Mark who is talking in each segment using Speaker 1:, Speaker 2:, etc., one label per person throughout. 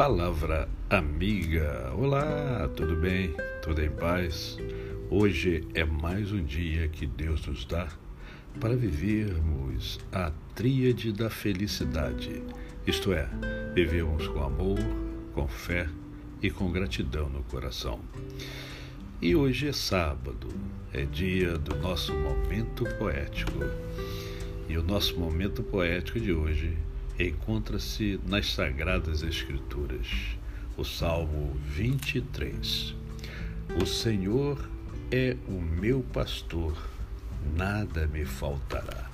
Speaker 1: Palavra amiga. Olá, tudo bem? Tudo em paz? Hoje é mais um dia que Deus nos dá para vivermos a tríade da felicidade, isto é, vivermos com amor, com fé e com gratidão no coração. E hoje é sábado, é dia do nosso momento poético. E o nosso momento poético de hoje encontra-se nas Sagradas Escrituras, o Salmo 23. O Senhor é o meu pastor, nada me faltará.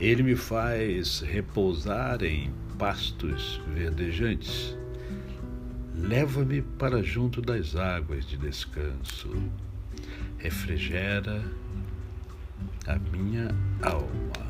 Speaker 1: Ele me faz repousar em pastos verdejantes. Leva-me para junto das águas de descanso. Refrigera a minha alma.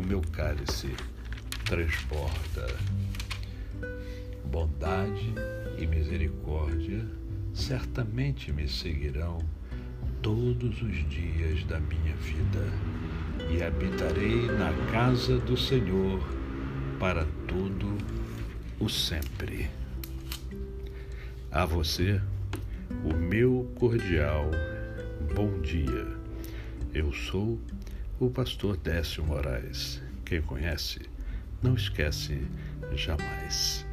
Speaker 1: o meu cálice transborda. Bondade e misericórdia certamente me seguirão todos os dias da minha vida e habitarei na casa do Senhor para todo o sempre. A você, o meu cordial bom dia. Eu sou o pastor Décio Moraes. Quem conhece, não esquece jamais.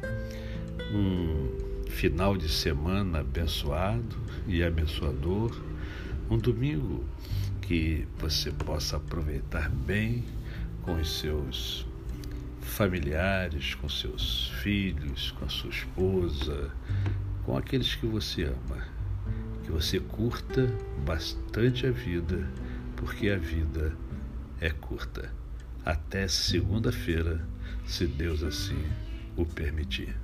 Speaker 1: Um final de semana abençoado e abençoador, um domingo que você possa aproveitar bem com os seus familiares, com seus filhos, com a sua esposa, com aqueles que você ama. Que você curta bastante a vida, porque a vida é curta. Até segunda-feira, se Deus assim o permitir.